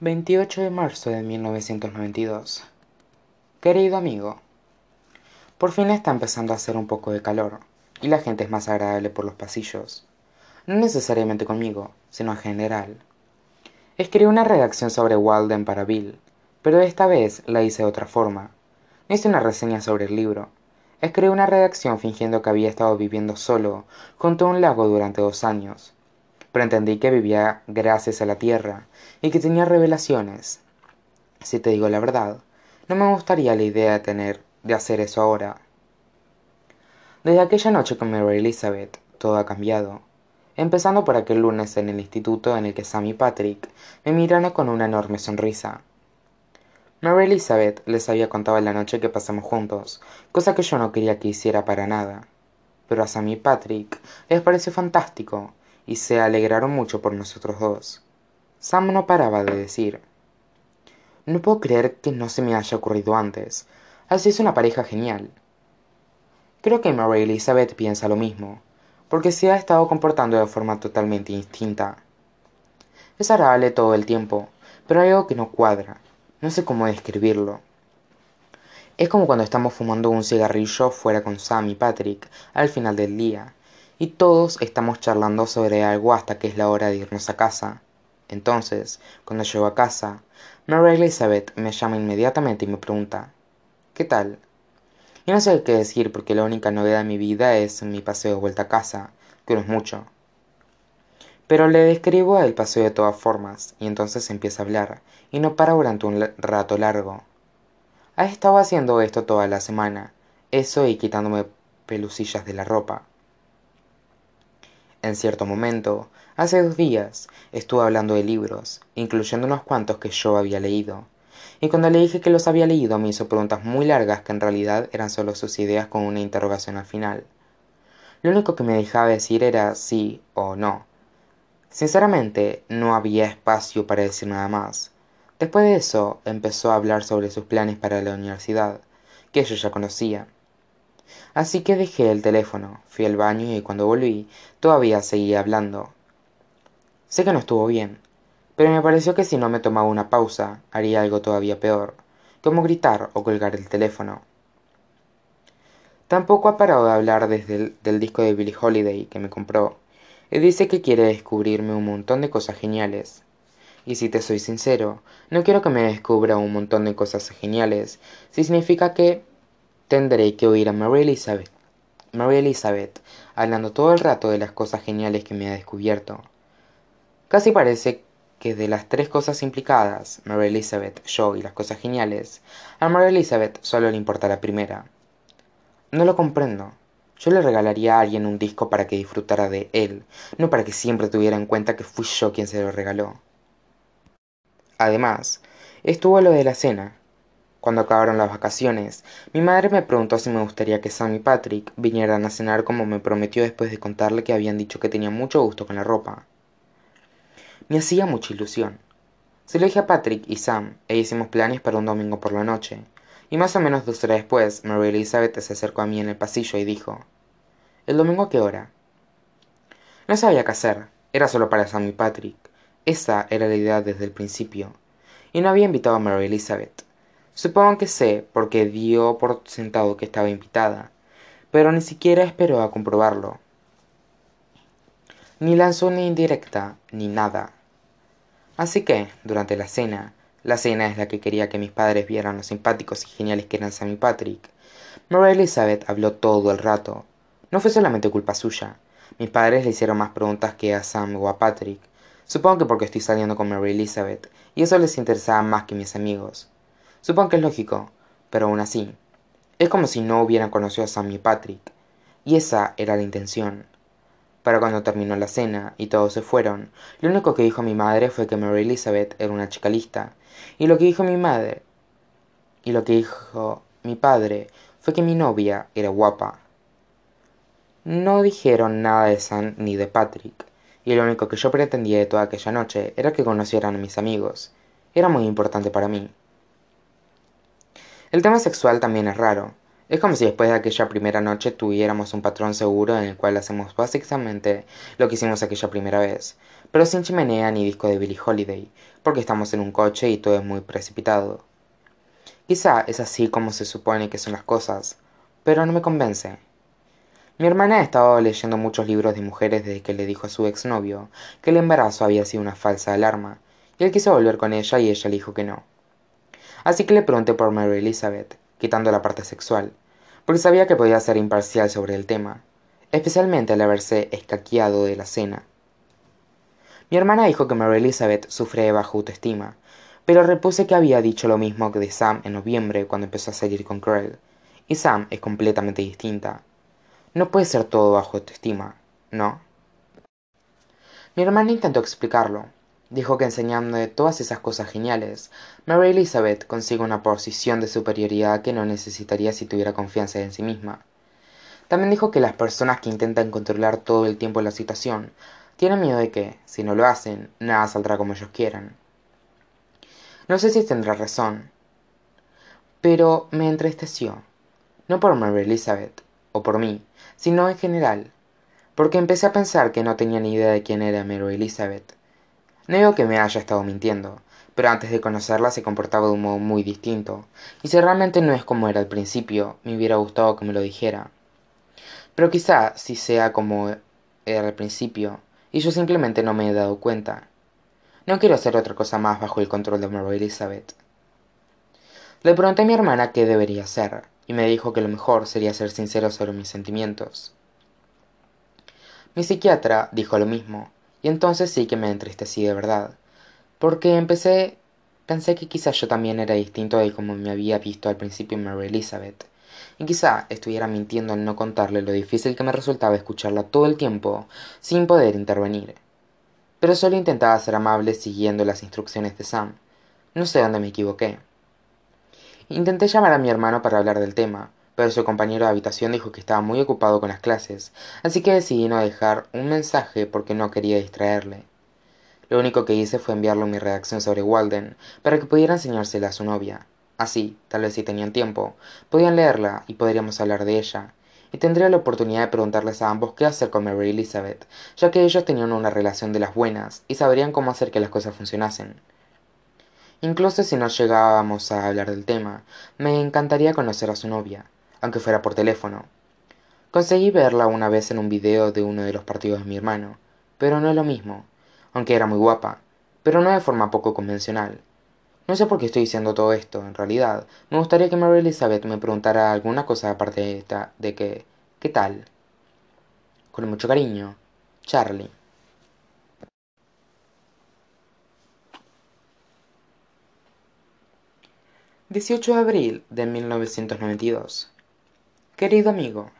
28 de marzo de 1992 Querido amigo, por fin está empezando a hacer un poco de calor y la gente es más agradable por los pasillos. No necesariamente conmigo, sino en general. Escribí una redacción sobre Walden para Bill, pero esta vez la hice de otra forma. No hice una reseña sobre el libro. Escribí una redacción fingiendo que había estado viviendo solo junto a un lago durante dos años pero entendí que vivía gracias a la tierra y que tenía revelaciones. Si te digo la verdad, no me gustaría la idea de tener de hacer eso ahora. Desde aquella noche con Mary Elizabeth, todo ha cambiado. Empezando por aquel lunes en el instituto en el que Sam y Patrick me miraron con una enorme sonrisa. Mary Elizabeth les había contado la noche que pasamos juntos, cosa que yo no quería que hiciera para nada. Pero a Sam y Patrick les pareció fantástico, y se alegraron mucho por nosotros dos. Sam no paraba de decir No puedo creer que no se me haya ocurrido antes. Así es una pareja genial. Creo que Mary Elizabeth piensa lo mismo, porque se ha estado comportando de forma totalmente distinta. Es agradable todo el tiempo, pero hay algo que no cuadra. No sé cómo describirlo. Es como cuando estamos fumando un cigarrillo fuera con Sam y Patrick al final del día, y todos estamos charlando sobre algo hasta que es la hora de irnos a casa. Entonces, cuando llego a casa, Mary Elizabeth me llama inmediatamente y me pregunta ¿Qué tal? Y no sé qué decir porque la única novedad de mi vida es mi paseo de vuelta a casa, que no es mucho. Pero le describo el paseo de todas formas, y entonces empieza a hablar, y no para durante un rato largo. Ha estado haciendo esto toda la semana, eso y quitándome pelucillas de la ropa. En cierto momento, hace dos días, estuve hablando de libros, incluyendo unos cuantos que yo había leído, y cuando le dije que los había leído me hizo preguntas muy largas que en realidad eran solo sus ideas con una interrogación al final. Lo único que me dejaba decir era sí o no. Sinceramente, no había espacio para decir nada más. Después de eso, empezó a hablar sobre sus planes para la universidad, que yo ya conocía así que dejé el teléfono fui al baño y cuando volví todavía seguía hablando. Sé que no estuvo bien pero me pareció que si no me tomaba una pausa haría algo todavía peor como gritar o colgar el teléfono. Tampoco ha parado de hablar desde el del disco de Billie Holiday que me compró y dice que quiere descubrirme un montón de cosas geniales. Y si te soy sincero, no quiero que me descubra un montón de cosas geniales, si significa que tendré que oír a Mary Elizabeth, Mary Elizabeth hablando todo el rato de las cosas geniales que me ha descubierto. Casi parece que de las tres cosas implicadas, Mary Elizabeth, yo y las cosas geniales, a Mary Elizabeth solo le importa la primera. No lo comprendo. Yo le regalaría a alguien un disco para que disfrutara de él, no para que siempre tuviera en cuenta que fui yo quien se lo regaló. Además, estuvo lo de la cena, cuando acabaron las vacaciones, mi madre me preguntó si me gustaría que Sam y Patrick vinieran a cenar como me prometió después de contarle que habían dicho que tenía mucho gusto con la ropa. Me hacía mucha ilusión. Se lo dije a Patrick y Sam e hicimos planes para un domingo por la noche. Y más o menos dos horas después, Mary Elizabeth se acercó a mí en el pasillo y dijo: ¿El domingo a qué hora? No sabía qué hacer, era solo para Sam y Patrick. Esa era la idea desde el principio. Y no había invitado a Mary Elizabeth. Supongo que sé, porque dio por sentado que estaba invitada, pero ni siquiera esperó a comprobarlo. Ni lanzó una indirecta, ni nada. Así que, durante la cena, la cena es la que quería que mis padres vieran lo simpáticos y geniales que eran Sam y Patrick, Mary Elizabeth habló todo el rato. No fue solamente culpa suya. Mis padres le hicieron más preguntas que a Sam o a Patrick. Supongo que porque estoy saliendo con Mary Elizabeth, y eso les interesaba más que mis amigos. Supongo que es lógico, pero aún así. Es como si no hubieran conocido a Sam y Patrick. Y esa era la intención. Pero cuando terminó la cena y todos se fueron, lo único que dijo mi madre fue que Mary Elizabeth era una chica lista. Y lo que dijo mi madre. Y lo que dijo mi padre fue que mi novia era guapa. No dijeron nada de Sam ni de Patrick. Y lo único que yo pretendía de toda aquella noche era que conocieran a mis amigos. Era muy importante para mí. El tema sexual también es raro. Es como si después de aquella primera noche tuviéramos un patrón seguro en el cual hacemos básicamente lo que hicimos aquella primera vez, pero sin chimenea ni disco de Billie Holiday, porque estamos en un coche y todo es muy precipitado. Quizá es así como se supone que son las cosas, pero no me convence. Mi hermana ha estado leyendo muchos libros de mujeres desde que le dijo a su exnovio que el embarazo había sido una falsa alarma, y él quiso volver con ella y ella le dijo que no. Así que le pregunté por Mary Elizabeth, quitando la parte sexual, porque sabía que podía ser imparcial sobre el tema, especialmente al haberse escaqueado de la cena. Mi hermana dijo que Mary Elizabeth sufre de baja autoestima, pero repuse que había dicho lo mismo que de Sam en noviembre cuando empezó a salir con Cruel, y Sam es completamente distinta. No puede ser todo bajo autoestima, ¿no? Mi hermana intentó explicarlo, Dijo que enseñando todas esas cosas geniales, Mary Elizabeth consigue una posición de superioridad que no necesitaría si tuviera confianza en sí misma. También dijo que las personas que intentan controlar todo el tiempo la situación tienen miedo de que, si no lo hacen, nada saldrá como ellos quieran. No sé si tendrá razón, pero me entristeció, no por Mary Elizabeth o por mí, sino en general, porque empecé a pensar que no tenía ni idea de quién era Mary Elizabeth no digo que me haya estado mintiendo, pero antes de conocerla se comportaba de un modo muy distinto, y si realmente no es como era al principio, me hubiera gustado que me lo dijera. Pero quizá si sea como era al principio, y yo simplemente no me he dado cuenta. No quiero hacer otra cosa más bajo el control de Mary Elizabeth. Le pregunté a mi hermana qué debería hacer, y me dijo que lo mejor sería ser sincero sobre mis sentimientos. Mi psiquiatra dijo lo mismo, y entonces sí que me entristecí de verdad, porque empecé pensé que quizá yo también era distinto de como me había visto al principio Mary Elizabeth, y quizá estuviera mintiendo al no contarle lo difícil que me resultaba escucharla todo el tiempo sin poder intervenir. Pero solo intentaba ser amable siguiendo las instrucciones de Sam. No sé dónde me equivoqué. Intenté llamar a mi hermano para hablar del tema, pero su compañero de habitación dijo que estaba muy ocupado con las clases, así que decidí no dejar un mensaje porque no quería distraerle. Lo único que hice fue enviarle mi redacción sobre Walden para que pudiera enseñársela a su novia. Así, tal vez si tenían tiempo, podían leerla y podríamos hablar de ella, y tendría la oportunidad de preguntarles a ambos qué hacer con Mary Elizabeth, ya que ellos tenían una relación de las buenas y sabrían cómo hacer que las cosas funcionasen. Incluso si no llegábamos a hablar del tema, me encantaría conocer a su novia, aunque fuera por teléfono. Conseguí verla una vez en un video de uno de los partidos de mi hermano, pero no es lo mismo, aunque era muy guapa, pero no de forma poco convencional. No sé por qué estoy diciendo todo esto, en realidad. Me gustaría que Mary Elizabeth me preguntara alguna cosa aparte de esta, de que, ¿qué tal? Con mucho cariño, Charlie. ...18 de abril de 1992 Querido amigo,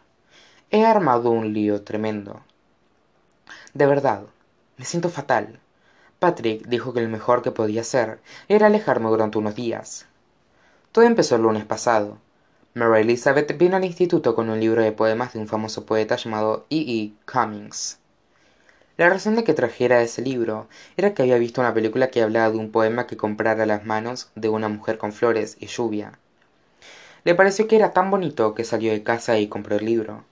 he armado un lío tremendo. De verdad, me siento fatal. Patrick dijo que lo mejor que podía hacer era alejarme durante unos días. Todo empezó el lunes pasado. Mary Elizabeth vino al instituto con un libro de poemas de un famoso poeta llamado E. E. Cummings. La razón de que trajera ese libro era que había visto una película que hablaba de un poema que comprara las manos de una mujer con flores y lluvia. Le pareció que era tan bonito que salió de casa y compró el libro.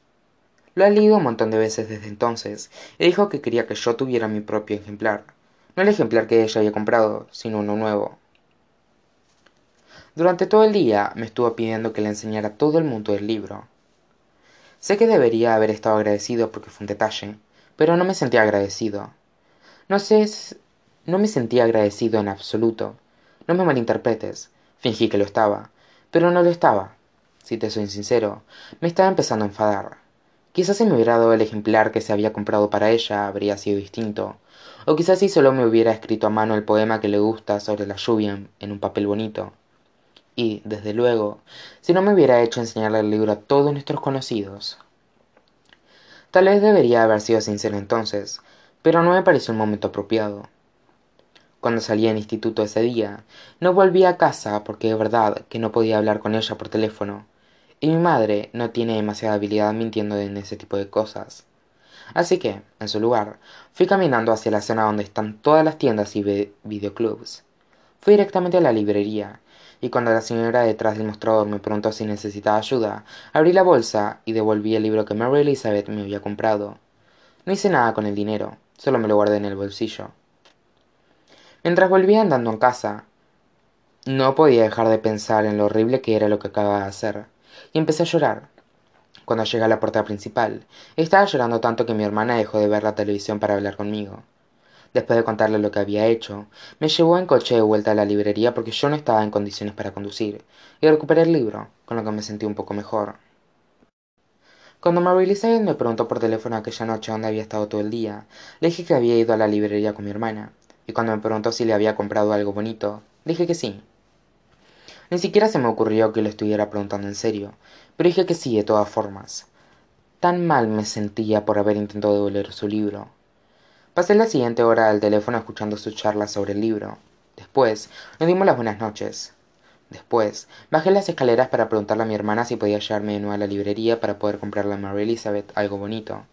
Lo ha leído un montón de veces desde entonces y dijo que quería que yo tuviera mi propio ejemplar. No el ejemplar que ella había comprado, sino uno nuevo. Durante todo el día me estuvo pidiendo que le enseñara todo el mundo del libro. Sé que debería haber estado agradecido porque fue un detalle, pero no me sentía agradecido. No sé, no me sentía agradecido en absoluto. No me malinterpretes, fingí que lo estaba, pero no lo estaba. Si te soy sincero, me estaba empezando a enfadar. Quizás si me hubiera dado el ejemplar que se había comprado para ella habría sido distinto. O quizás si solo me hubiera escrito a mano el poema que le gusta sobre la lluvia en un papel bonito. Y, desde luego, si no me hubiera hecho enseñarle el libro a todos nuestros conocidos. Tal vez debería haber sido sincero entonces, pero no me pareció un momento apropiado cuando salí del instituto ese día no volví a casa porque de verdad que no podía hablar con ella por teléfono y mi madre no tiene demasiada habilidad mintiendo en ese tipo de cosas así que en su lugar fui caminando hacia la zona donde están todas las tiendas y videoclubs fui directamente a la librería y cuando la señora detrás del mostrador me preguntó si necesitaba ayuda, abrí la bolsa y devolví el libro que Mary Elizabeth me había comprado. No hice nada con el dinero, solo me lo guardé en el bolsillo. Mientras volvía andando en casa, no podía dejar de pensar en lo horrible que era lo que acababa de hacer, y empecé a llorar. Cuando llegué a la puerta principal, estaba llorando tanto que mi hermana dejó de ver la televisión para hablar conmigo. Después de contarle lo que había hecho, me llevó en coche de vuelta a la librería porque yo no estaba en condiciones para conducir, y recuperé el libro, con lo que me sentí un poco mejor. Cuando Mary Elizabeth me preguntó por teléfono aquella noche dónde había estado todo el día, le dije que había ido a la librería con mi hermana, y cuando me preguntó si le había comprado algo bonito, dije que sí. Ni siquiera se me ocurrió que lo estuviera preguntando en serio, pero dije que sí de todas formas. Tan mal me sentía por haber intentado devolver su libro, Pasé la siguiente hora al teléfono escuchando su charla sobre el libro. Después, nos dimos las buenas noches. Después, bajé las escaleras para preguntarle a mi hermana si podía llevarme de nuevo a la librería para poder comprarle a Mary Elizabeth algo bonito.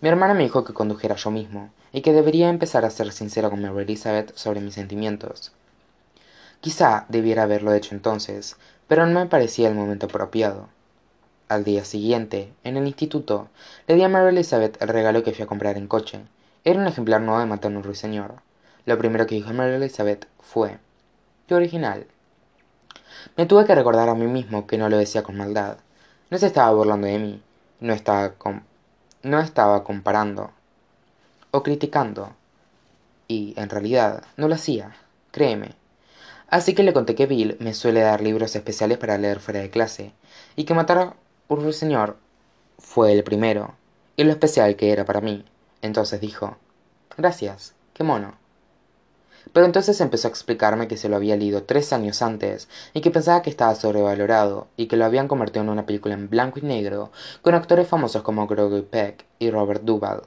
Mi hermana me dijo que condujera yo mismo, y que debería empezar a ser sincera con Mary Elizabeth sobre mis sentimientos. Quizá debiera haberlo hecho entonces, pero no me parecía el momento apropiado. Al día siguiente, en el instituto, le di a Mary Elizabeth el regalo que fui a comprar en coche, era un ejemplar nuevo de Matón Ruiseñor. Lo primero que dijo Mary Elizabeth fue: ¡Qué original! Me tuve que recordar a mí mismo que no lo decía con maldad. No se estaba burlando de mí. No estaba, no estaba comparando o criticando. Y, en realidad, no lo hacía. Créeme. Así que le conté que Bill me suele dar libros especiales para leer fuera de clase, y que matar a un ruiseñor fue el primero, y lo especial que era para mí. Entonces dijo, Gracias, qué mono. Pero entonces empezó a explicarme que se lo había leído tres años antes y que pensaba que estaba sobrevalorado y que lo habían convertido en una película en blanco y negro con actores famosos como Gregory Peck y Robert Duvall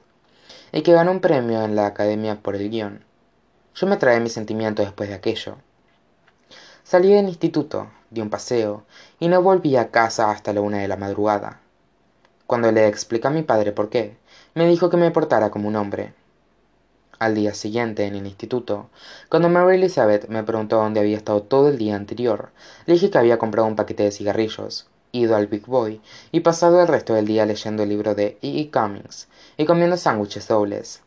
y que ganó un premio en la academia por el guion. Yo me traé mis sentimientos después de aquello. Salí del instituto, di un paseo y no volví a casa hasta la una de la madrugada. Cuando le expliqué a mi padre por qué, me dijo que me portara como un hombre. Al día siguiente, en el instituto, cuando Mary Elizabeth me preguntó dónde había estado todo el día anterior, le dije que había comprado un paquete de cigarrillos, ido al Big Boy y pasado el resto del día leyendo el libro de E. E. Cummings y comiendo sándwiches dobles.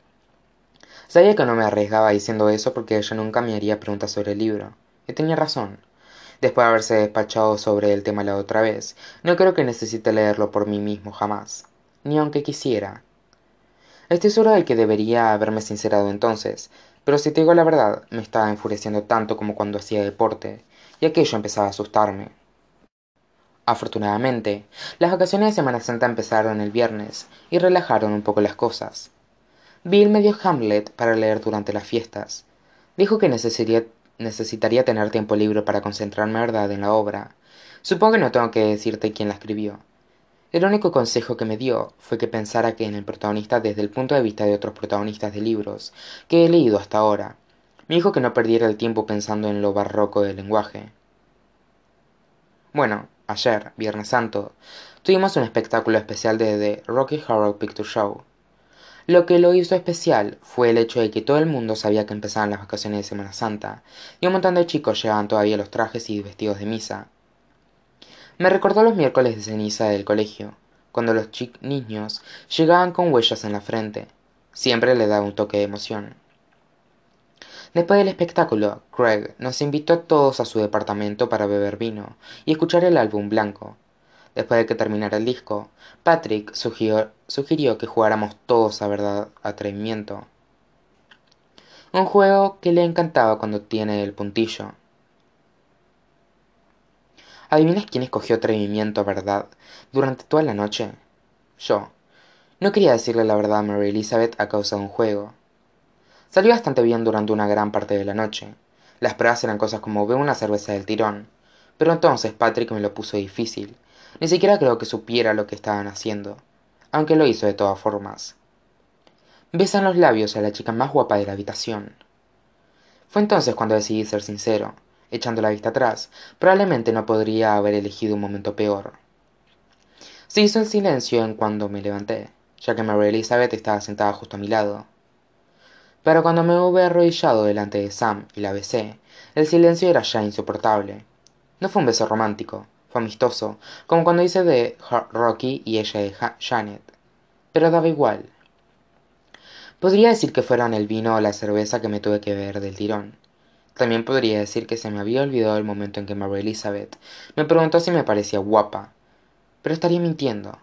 Sabía que no me arriesgaba diciendo eso porque ella nunca me haría preguntas sobre el libro, y tenía razón. Después de haberse despachado sobre el tema la otra vez, no creo que necesite leerlo por mí mismo jamás, ni aunque quisiera. Estoy seguro de que debería haberme sincerado entonces, pero si te digo la verdad, me estaba enfureciendo tanto como cuando hacía deporte, y aquello empezaba a asustarme. Afortunadamente, las vacaciones de Semana Santa empezaron el viernes y relajaron un poco las cosas. Bill me dio Hamlet para leer durante las fiestas. Dijo que necesitaría, necesitaría tener tiempo libre para concentrarme verdad en la obra. Supongo que no tengo que decirte quién la escribió, el único consejo que me dio fue que pensara que en el protagonista desde el punto de vista de otros protagonistas de libros que he leído hasta ahora. Me dijo que no perdiera el tiempo pensando en lo barroco del lenguaje. Bueno, ayer, Viernes Santo, tuvimos un espectáculo especial de The Rocky Horror Picture Show. Lo que lo hizo especial fue el hecho de que todo el mundo sabía que empezaban las vacaciones de Semana Santa, y un montón de chicos llevaban todavía los trajes y vestidos de misa, me recordó los miércoles de ceniza del colegio, cuando los niños llegaban con huellas en la frente. Siempre le daba un toque de emoción. Después del espectáculo, Craig nos invitó a todos a su departamento para beber vino y escuchar el álbum blanco. Después de que terminara el disco, Patrick sugirió, sugirió que jugáramos todos a verdad atrevimiento. Un juego que le encantaba cuando tiene el puntillo. ¿Adivinas quién escogió atrevimiento, verdad? Durante toda la noche. Yo. No quería decirle la verdad a Mary Elizabeth a causa de un juego. Salió bastante bien durante una gran parte de la noche. Las pruebas eran cosas como ve una cerveza del tirón. Pero entonces Patrick me lo puso difícil. Ni siquiera creo que supiera lo que estaban haciendo. Aunque lo hizo de todas formas. Besan los labios a la chica más guapa de la habitación. Fue entonces cuando decidí ser sincero echando la vista atrás, probablemente no podría haber elegido un momento peor. Se hizo el silencio en cuando me levanté, ya que Mary Elizabeth estaba sentada justo a mi lado. Pero cuando me hube arrodillado delante de Sam y la besé, el silencio era ya insoportable. No fue un beso romántico, fue amistoso, como cuando hice de Rocky y ella de Janet. Pero daba igual. Podría decir que fueron el vino o la cerveza que me tuve que beber del tirón. También podría decir que se me había olvidado el momento en que Mary Elizabeth me preguntó si me parecía guapa. Pero estaría mintiendo.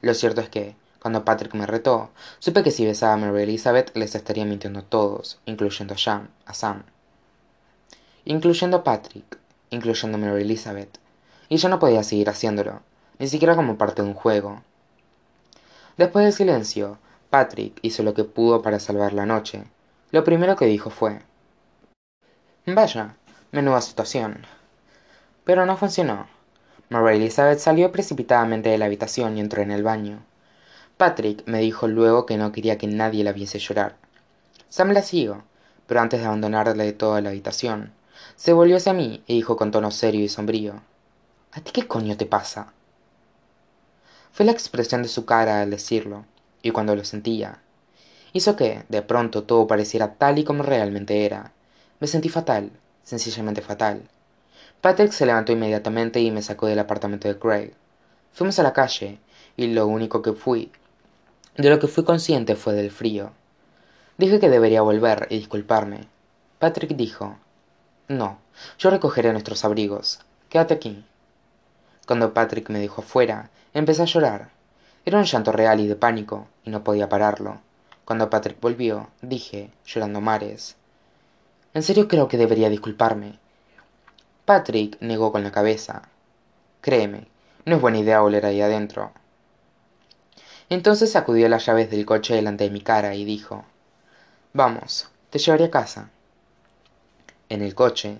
Lo cierto es que, cuando Patrick me retó, supe que si besaba a Mary Elizabeth les estaría mintiendo a todos, incluyendo a, a Sam. Incluyendo a Patrick, incluyendo a Mary Elizabeth. Y yo no podía seguir haciéndolo, ni siquiera como parte de un juego. Después del silencio, Patrick hizo lo que pudo para salvar la noche. Lo primero que dijo fue Vaya, menuda situación. Pero no funcionó. Mary Elizabeth salió precipitadamente de la habitación y entró en el baño. Patrick me dijo luego que no quería que nadie la viese llorar. Sam la siguió, pero antes de abandonarle de toda la habitación, se volvió hacia mí y dijo con tono serio y sombrío: ¿A ti qué coño te pasa? Fue la expresión de su cara al decirlo, y cuando lo sentía, hizo que, de pronto, todo pareciera tal y como realmente era. Me sentí fatal, sencillamente fatal. Patrick se levantó inmediatamente y me sacó del apartamento de Craig. Fuimos a la calle, y lo único que fui, de lo que fui consciente fue del frío. Dije que debería volver y disculparme. Patrick dijo, No, yo recogeré nuestros abrigos. Quédate aquí. Cuando Patrick me dijo fuera, empecé a llorar. Era un llanto real y de pánico, y no podía pararlo. Cuando Patrick volvió, dije, llorando mares. En serio creo que debería disculparme. Patrick negó con la cabeza. Créeme, no es buena idea oler ahí adentro. Entonces sacudió las llaves del coche delante de mi cara y dijo, Vamos, te llevaré a casa. En el coche,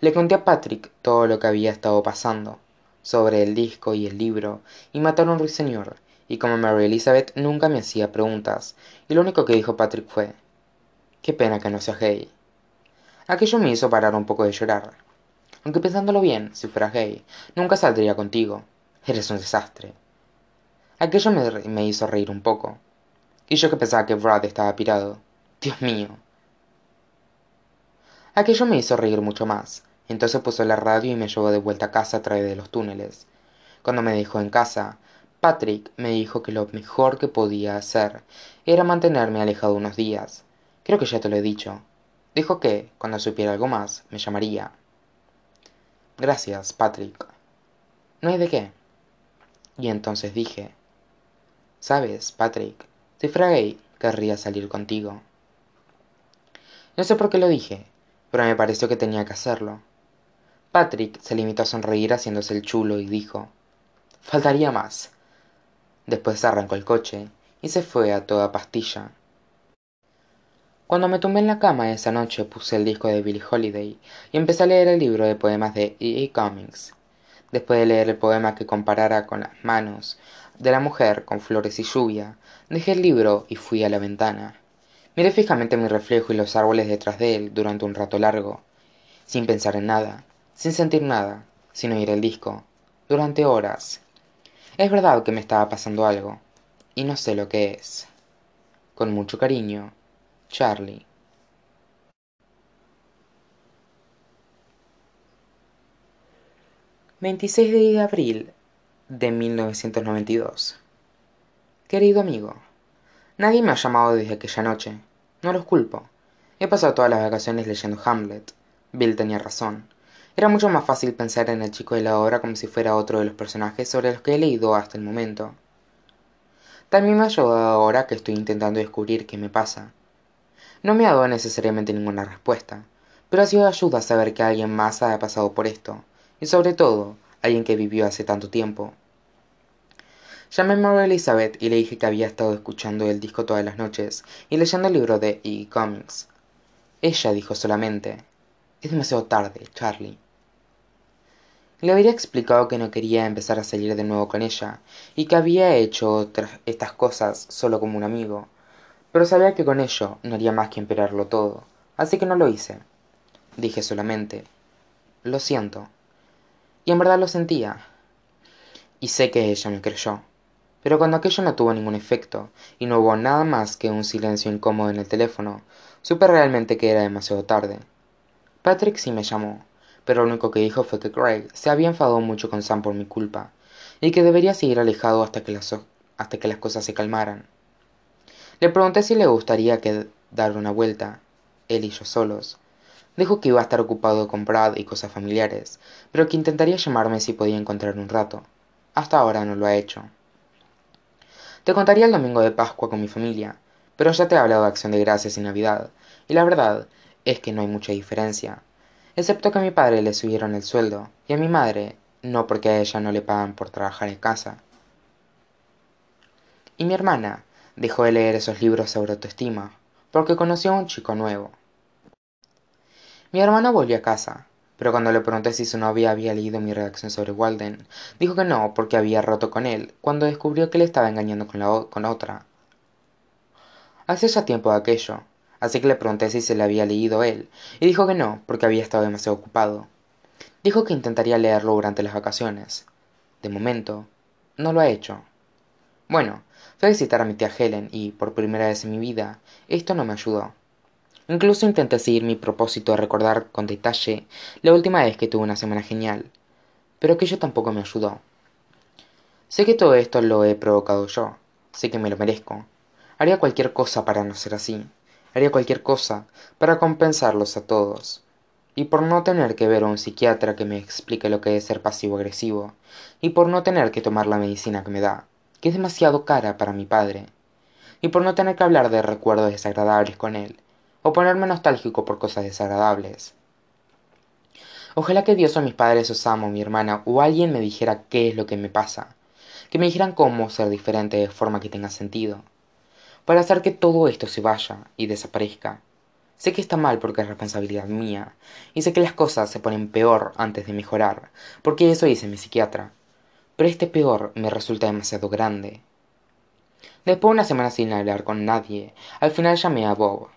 le conté a Patrick todo lo que había estado pasando, sobre el disco y el libro, y matar a un ruiseñor, y como Mary Elizabeth nunca me hacía preguntas, y lo único que dijo Patrick fue, qué pena que no sea gay. Aquello me hizo parar un poco de llorar. Aunque pensándolo bien, si fuera gay, nunca saldría contigo. Eres un desastre. Aquello me, me hizo reír un poco. Y yo que pensaba que Brad estaba pirado. Dios mío. Aquello me hizo reír mucho más. Entonces puso la radio y me llevó de vuelta a casa a través de los túneles. Cuando me dejó en casa, Patrick me dijo que lo mejor que podía hacer era mantenerme alejado unos días. Creo que ya te lo he dicho. Dijo que, cuando supiera algo más, me llamaría. Gracias, Patrick. No hay de qué. Y entonces dije, Sabes, Patrick, si fuera querría salir contigo. No sé por qué lo dije, pero me pareció que tenía que hacerlo. Patrick se limitó a sonreír haciéndose el chulo y dijo, Faltaría más. Después arrancó el coche y se fue a toda pastilla. Cuando me tumbé en la cama esa noche puse el disco de Billie Holiday y empecé a leer el libro de poemas de E. E. Cummings. Después de leer el poema que comparara con las manos de la mujer con flores y lluvia, dejé el libro y fui a la ventana. Miré fijamente mi reflejo y los árboles detrás de él durante un rato largo, sin pensar en nada, sin sentir nada, sin oír el disco, durante horas. Es verdad que me estaba pasando algo, y no sé lo que es. Con mucho cariño, Charlie. «26 de abril de 1992. Querido amigo, nadie me ha llamado desde aquella noche. No los culpo. He pasado todas las vacaciones leyendo Hamlet. Bill tenía razón. Era mucho más fácil pensar en el chico de la obra como si fuera otro de los personajes sobre los que he leído hasta el momento. También me ha ayudado ahora que estoy intentando descubrir qué me pasa. No me ha dado necesariamente ninguna respuesta, pero ha sido de ayuda saber que alguien más ha pasado por esto, y sobre todo, alguien que vivió hace tanto tiempo. Llamé a Elizabeth y le dije que había estado escuchando el disco todas las noches y leyendo el libro de E. Comics. Ella dijo solamente, es demasiado tarde, Charlie. Le habría explicado que no quería empezar a salir de nuevo con ella y que había hecho estas cosas solo como un amigo, pero sabía que con ello no haría más que empeorarlo todo, así que no lo hice. Dije solamente, lo siento. Y en verdad lo sentía. Y sé que ella me creyó. Pero cuando aquello no tuvo ningún efecto, y no hubo nada más que un silencio incómodo en el teléfono, supe realmente que era demasiado tarde. Patrick sí me llamó, pero lo único que dijo fue que Craig se había enfadado mucho con Sam por mi culpa y que debería seguir alejado hasta que las, hasta que las cosas se calmaran. Le pregunté si le gustaría que dar una vuelta, él y yo solos. Dijo que iba a estar ocupado con Brad y cosas familiares, pero que intentaría llamarme si podía encontrar un rato. Hasta ahora no lo ha hecho. Te contaría el domingo de Pascua con mi familia, pero ya te he hablado de Acción de Gracias y Navidad, y la verdad es que no hay mucha diferencia, excepto que a mi padre le subieron el sueldo, y a mi madre no porque a ella no le pagan por trabajar en casa. Y mi hermana, dejó de leer esos libros sobre autoestima, porque conoció a un chico nuevo. Mi hermano volvió a casa, pero cuando le pregunté si su novia había leído mi redacción sobre Walden, dijo que no, porque había roto con él, cuando descubrió que le estaba engañando con, la con otra. Hace ya tiempo de aquello, así que le pregunté si se le había leído él, y dijo que no, porque había estado demasiado ocupado. Dijo que intentaría leerlo durante las vacaciones. De momento, no lo ha hecho. Bueno, Fui a visitar a mi tía Helen y, por primera vez en mi vida, esto no me ayudó. Incluso intenté seguir mi propósito de recordar con detalle la última vez que tuve una semana genial, pero aquello tampoco me ayudó. Sé que todo esto lo he provocado yo, sé que me lo merezco. Haría cualquier cosa para no ser así, haría cualquier cosa para compensarlos a todos. Y por no tener que ver a un psiquiatra que me explique lo que es ser pasivo-agresivo, y por no tener que tomar la medicina que me da que es demasiado cara para mi padre, y por no tener que hablar de recuerdos desagradables con él, o ponerme nostálgico por cosas desagradables. Ojalá que Dios o mis padres o Sam o mi hermana o alguien me dijera qué es lo que me pasa, que me dijeran cómo ser diferente de forma que tenga sentido, para hacer que todo esto se vaya y desaparezca. Sé que está mal porque es responsabilidad mía, y sé que las cosas se ponen peor antes de mejorar, porque eso dice mi psiquiatra pero este peor me resulta demasiado grande. Después de una semana sin hablar con nadie, al final llamé a Bob.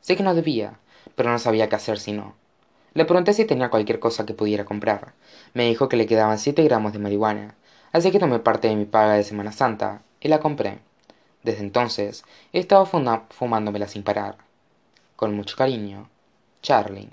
Sé que no debía, pero no sabía qué hacer si no. Le pregunté si tenía cualquier cosa que pudiera comprar. Me dijo que le quedaban siete gramos de marihuana, así que tomé parte de mi paga de Semana Santa y la compré. Desde entonces he estado fumándomela sin parar. Con mucho cariño, Charlie.